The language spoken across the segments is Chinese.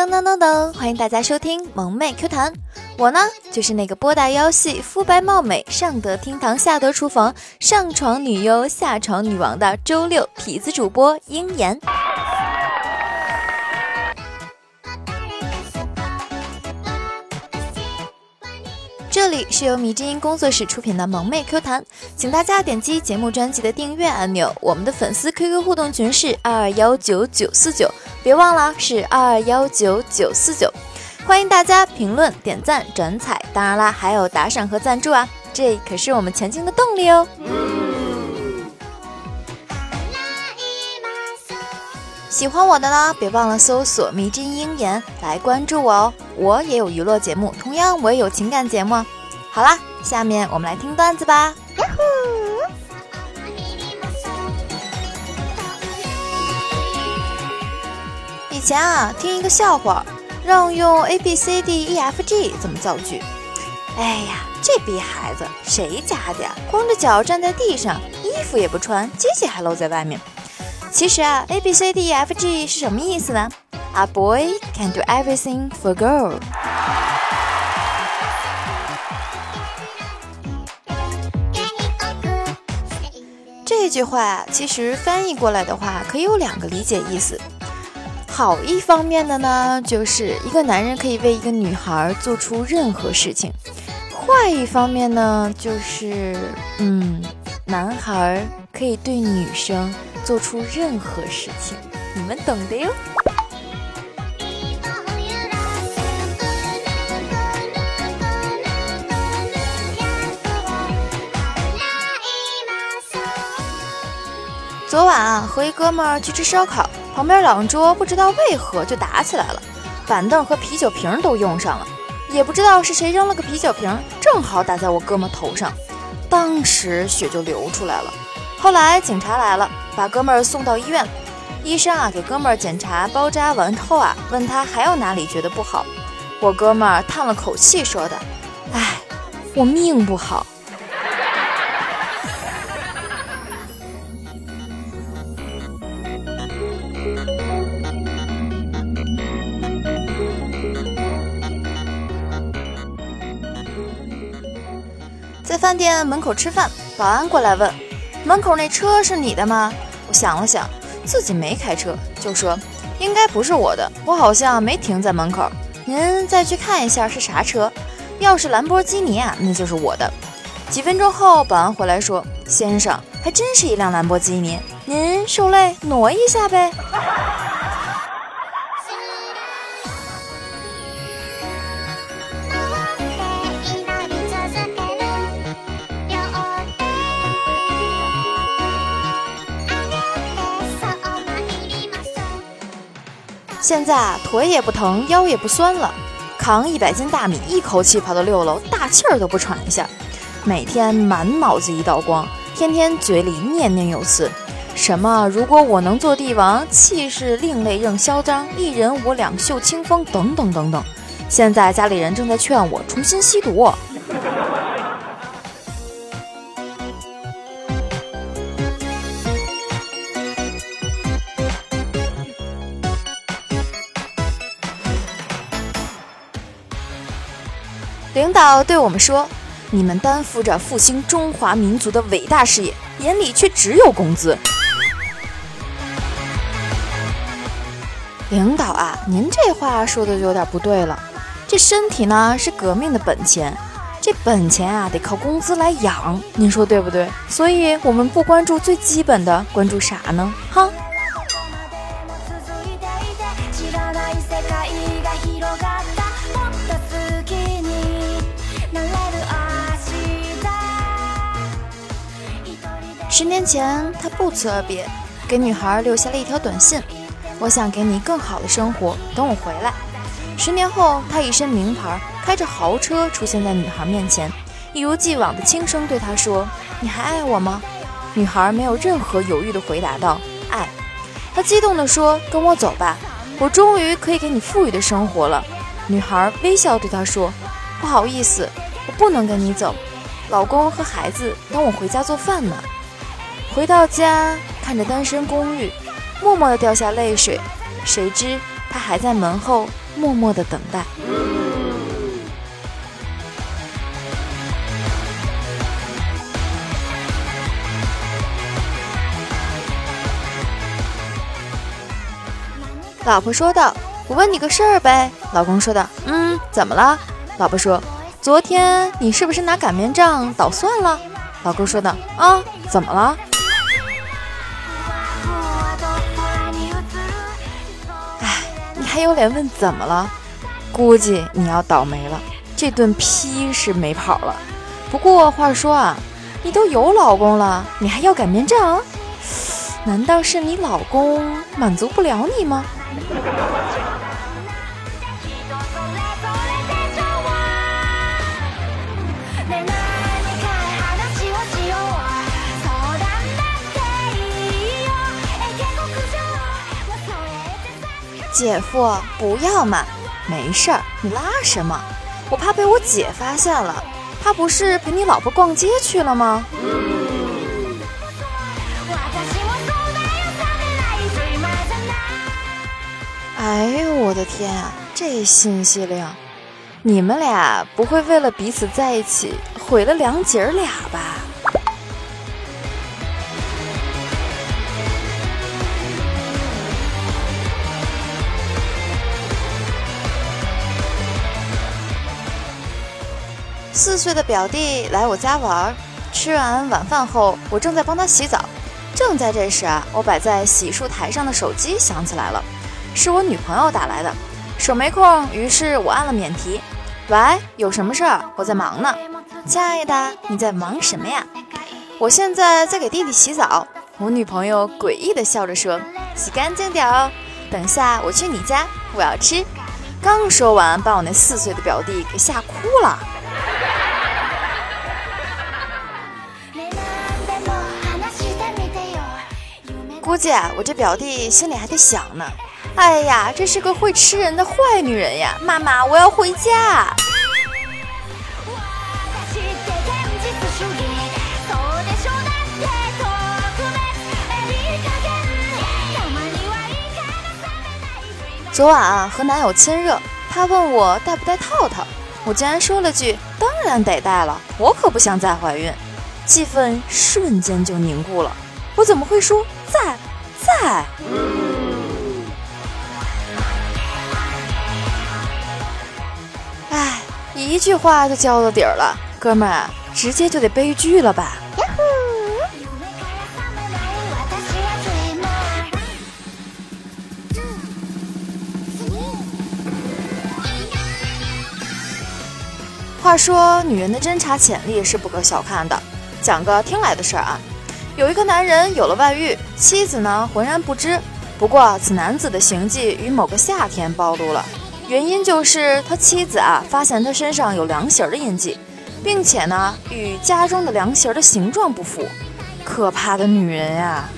噔噔噔噔，欢迎大家收听萌妹 Q 弹。我呢，就是那个波大腰细、肤白貌美、上得厅堂下得厨房、上床女优下床女王的周六痞子主播英言。这里是由迷之音工作室出品的萌妹 Q 弹，请大家点击节目专辑的订阅按钮。我们的粉丝 QQ 互动群是二二幺九九四九，别忘了是二二幺九九四九。欢迎大家评论、点赞、转采，当然啦，还有打赏和赞助啊，这可是我们前进的动力哦。喜欢我的呢，别忘了搜索“迷之音言”来关注我哦。我也有娱乐节目，同样我也有情感节目。好啦，下面我们来听段子吧。以前啊，听一个笑话，让用 A B C D E F G 怎么造句。哎呀，这逼孩子，谁家的呀？光着脚站在地上，衣服也不穿，鸡鸡还露在外面。其实啊，A B C D E F G 是什么意思呢？A boy can do everything for girl。这句话其实翻译过来的话，可以有两个理解意思。好一方面的呢，就是一个男人可以为一个女孩做出任何事情；坏一方面呢，就是嗯，男孩可以对女生。做出任何事情，你们懂的哟。昨晚啊，和一哥们儿去吃烧烤，旁边两桌不知道为何就打起来了，板凳和啤酒瓶都用上了，也不知道是谁扔了个啤酒瓶，正好打在我哥们头上，当时血就流出来了。后来警察来了。把哥们儿送到医院，医生啊给哥们儿检查包扎完后啊，问他还有哪里觉得不好。我哥们儿叹了口气说的：“哎，我命不好。”在饭店门口吃饭，保安过来问：“门口那车是你的吗？”我想了想，自己没开车，就说应该不是我的，我好像没停在门口。您再去看一下是啥车，要是兰博基尼啊，那就是我的。几分钟后，保安回来说：“先生，还真是一辆兰博基尼，您受累挪一下呗。”现在啊，腿也不疼，腰也不酸了，扛一百斤大米，一口气跑到六楼，大气儿都不喘一下。每天满脑子一道光，天天嘴里念念有词，什么如果我能做帝王，气势另类任嚣张，一人我两袖清风，等等等等。现在家里人正在劝我重新吸毒。领导对我们说：“你们担负着复兴中华民族的伟大事业，眼里却只有工资。”领导啊，您这话说的就有点不对了。这身体呢是革命的本钱，这本钱啊得靠工资来养，您说对不对？所以我们不关注最基本的，关注啥呢？哈。十年前，他不辞而别，给女孩留下了一条短信：“我想给你更好的生活，等我回来。”十年后，他一身名牌，开着豪车出现在女孩面前，一如既往的轻声对她说：“你还爱我吗？”女孩没有任何犹豫的回答道：“爱。”他激动地说：“跟我走吧，我终于可以给你富裕的生活了。”女孩微笑对他说：“不好意思，我不能跟你走，老公和孩子等我回家做饭呢。”回到家，看着单身公寓，默默地掉下泪水。谁知他还在门后默默的等待。老婆说道：“我问你个事儿呗。”老公说道：“嗯，怎么了？”老婆说：“昨天你是不是拿擀面杖捣蒜了？”老公说道：“啊，怎么了？”还有脸问怎么了？估计你要倒霉了，这顿批是没跑了。不过话说啊，你都有老公了，你还要擀面杖？难道是你老公满足不了你吗？姐夫，不要嘛，没事儿，你拉什么？我怕被我姐发现了，她不是陪你老婆逛街去了吗？哎呦我的天啊，这信息量！你们俩不会为了彼此在一起毁了两姐儿俩吧？四岁的表弟来我家玩，吃完晚饭后，我正在帮他洗澡。正在这时啊，我摆在洗漱台上的手机响起来了。是我女朋友打来的，手没空，于是我按了免提。喂，有什么事儿？我在忙呢。亲爱的，你在忙什么呀？我现在在给弟弟洗澡。我女朋友诡异的笑着说：“洗干净点哦，等下我去你家，我要吃。”刚说完，把我那四岁的表弟给吓哭了。估计啊，我这表弟心里还得想呢。哎呀，这是个会吃人的坏女人呀！妈妈，我要回家。昨晚啊，和男友亲热，他问我带不带套套，我竟然说了句：“当然得带了，我可不想再怀孕。”气氛瞬间就凝固了。我怎么会说在在？哎一句话就交到底儿了，哥们儿，直接就得悲剧了吧？话说，女人的侦查潜力是不可小看的。讲个听来的事儿啊，有一个男人有了外遇，妻子呢浑然不知。不过，此男子的行迹于某个夏天暴露了。原因就是他妻子啊，发现他身上有凉席的印记，并且呢，与家中的凉席的形状不符。可怕的女人呀！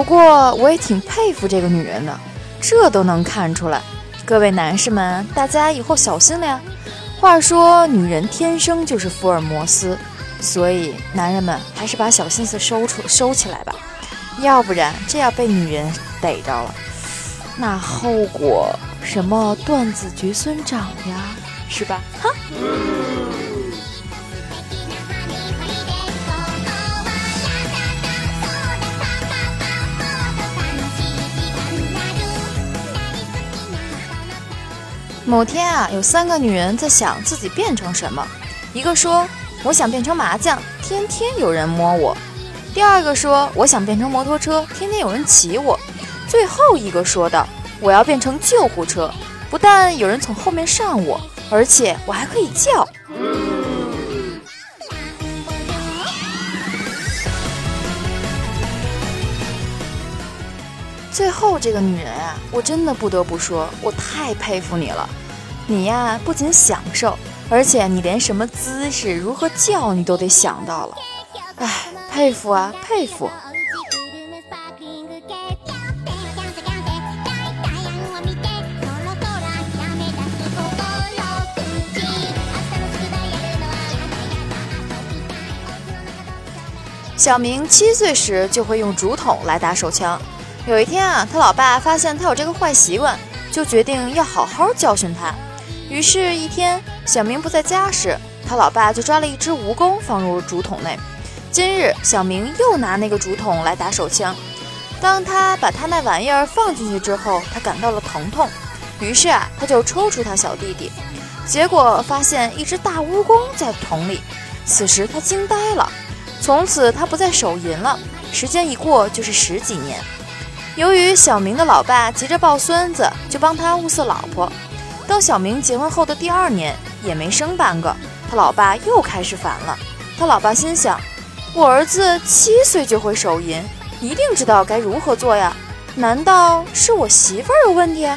不过我也挺佩服这个女人的，这都能看出来。各位男士们，大家以后小心了呀！话说，女人天生就是福尔摩斯，所以男人们还是把小心思收出收起来吧，要不然这要被女人逮着了，那后果什么断子绝孙长呀，是吧？哈。某天啊，有三个女人在想自己变成什么。一个说：“我想变成麻将，天天有人摸我。”第二个说：“我想变成摩托车，天天有人骑我。”最后一个说道：“我要变成救护车，不但有人从后面上我，而且我还可以叫。”最后这个女人啊，我真的不得不说，我太佩服你了。你呀，不仅享受，而且你连什么姿势、如何叫你都得想到了。哎，佩服啊，佩服！小明七岁时就会用竹筒来打手枪。有一天啊，他老爸发现他有这个坏习惯，就决定要好好教训他。于是，一天小明不在家时，他老爸就抓了一只蜈蚣放入竹筒内。今日小明又拿那个竹筒来打手枪。当他把他那玩意儿放进去之后，他感到了疼痛，于是啊，他就抽出他小弟弟，结果发现一只大蜈蚣在桶里。此时他惊呆了，从此他不再手淫了。时间一过就是十几年。由于小明的老爸急着抱孙子，就帮他物色老婆。当小明结婚后的第二年，也没生半个，他老爸又开始烦了。他老爸心想：我儿子七岁就会手淫，一定知道该如何做呀？难道是我媳妇儿有问题？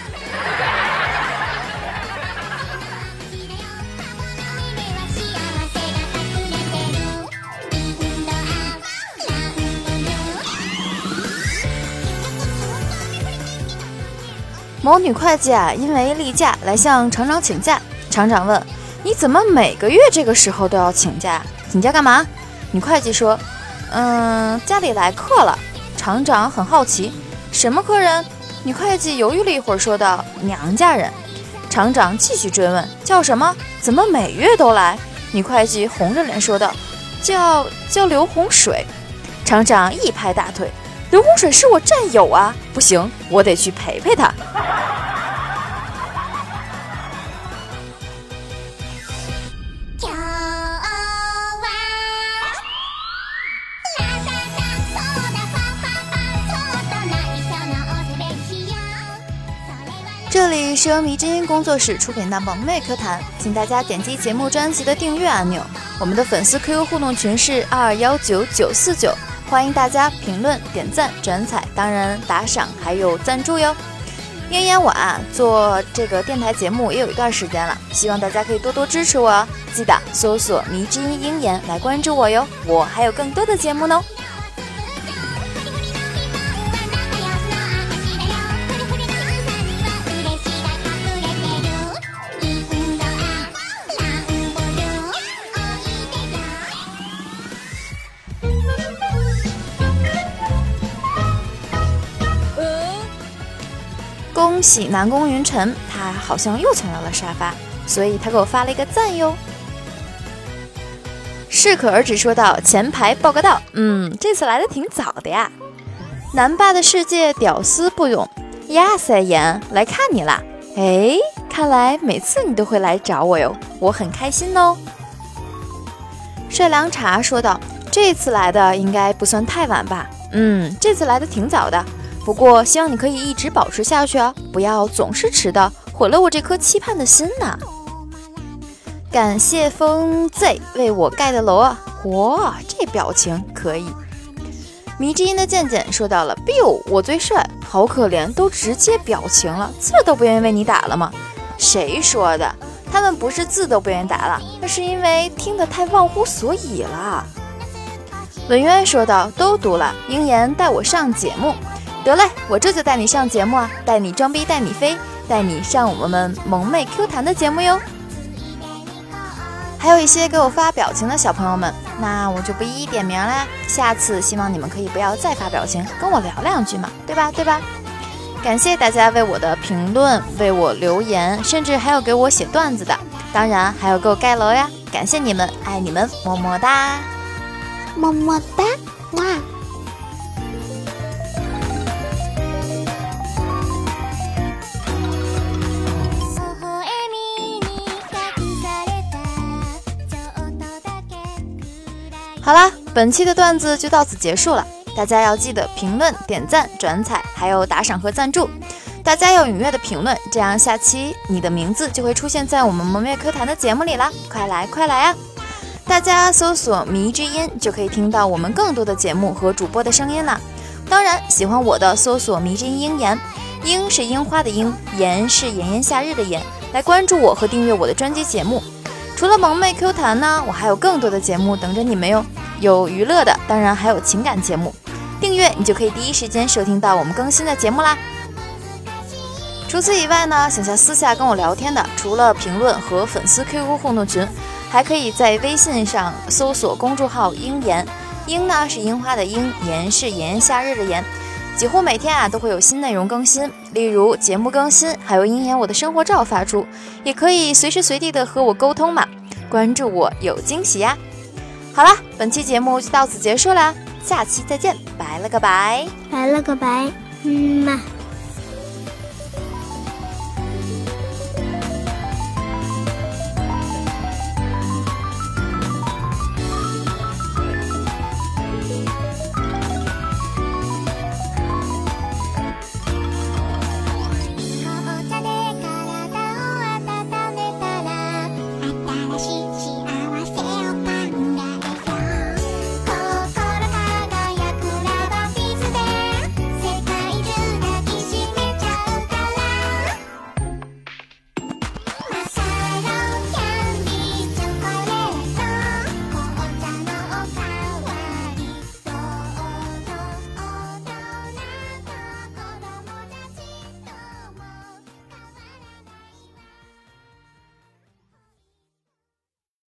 某女会计啊，因为例假来向厂长请假。厂长问：“你怎么每个月这个时候都要请假？请假干嘛？”女会计说：“嗯，家里来客了。”厂长很好奇：“什么客人？”女会计犹豫了一会儿，说道：“娘家人。”厂长继续追问：“叫什么？怎么每月都来？”女会计红着脸说道：“叫叫刘洪水。”厂长一拍大腿。刘洪水是我战友啊，不行，我得去陪陪他。是由迷之音工作室出品的萌妹课堂，请大家点击节目专辑的订阅按钮。我们的粉丝 QQ 互动群是二二幺九九四九。欢迎大家评论、点赞、转采，当然打赏还有赞助哟。鹰眼我啊，做这个电台节目也有一段时间了，希望大家可以多多支持我哦。记得搜索“迷之音鹰眼”来关注我哟，我还有更多的节目呢。喜南宫云晨，他好像又抢到了沙发，所以他给我发了一个赞哟。适可而止说道：“前排报个到，嗯，这次来的挺早的呀。”南霸的世界屌丝不勇，呀塞言来看你啦！哎，看来每次你都会来找我哟，我很开心哦。帅凉茶说道：“这次来的应该不算太晚吧？嗯，这次来的挺早的。”不过，希望你可以一直保持下去啊，不要总是迟到，毁了我这颗期盼的心呐！感谢风 Z 为我盖的楼啊，哇，这表情可以。迷之音的渐渐说到了，biu，我最帅，好可怜，都直接表情了，字都不愿意为你打了吗？谁说的？他们不是字都不愿意打了，那是因为听得太忘乎所以了。文渊说道，都读了，鹰言带我上节目。得嘞，我这就带你上节目啊，带你装逼，带你飞，带你上我们萌妹 Q 弹的节目哟。还有一些给我发表情的小朋友们，那我就不一一点名了。下次希望你们可以不要再发表情，跟我聊两句嘛，对吧？对吧？感谢大家为我的评论，为我留言，甚至还有给我写段子的，当然还有给我盖楼呀！感谢你们，爱你们，么么哒，么么哒，哇！好啦，本期的段子就到此结束了。大家要记得评论、点赞、转采，还有打赏和赞助。大家要踊跃的评论，这样下期你的名字就会出现在我们萌妹课堂的节目里啦！快来快来啊！大家搜索“迷之音”就可以听到我们更多的节目和主播的声音啦。当然，喜欢我的搜索“迷之音鹰言”，樱是樱花的樱，言是炎炎夏日的炎，来关注我和订阅我的专辑节目。除了萌妹 Q 弹呢，我还有更多的节目等着你们哟。有娱乐的，当然还有情感节目。订阅你就可以第一时间收听到我们更新的节目啦。除此以外呢，想要私下跟我聊天的，除了评论和粉丝 QQ 互动群，还可以在微信上搜索公众号“鹰言”，樱呢是樱花的樱，炎是炎炎夏日的炎。几乎每天啊都会有新内容更新，例如节目更新，还有鹰眼我的生活照发出，也可以随时随地的和我沟通嘛。关注我有惊喜呀！好啦，本期节目就到此结束啦，下期再见，拜了个拜，拜了个拜，嗯嘛。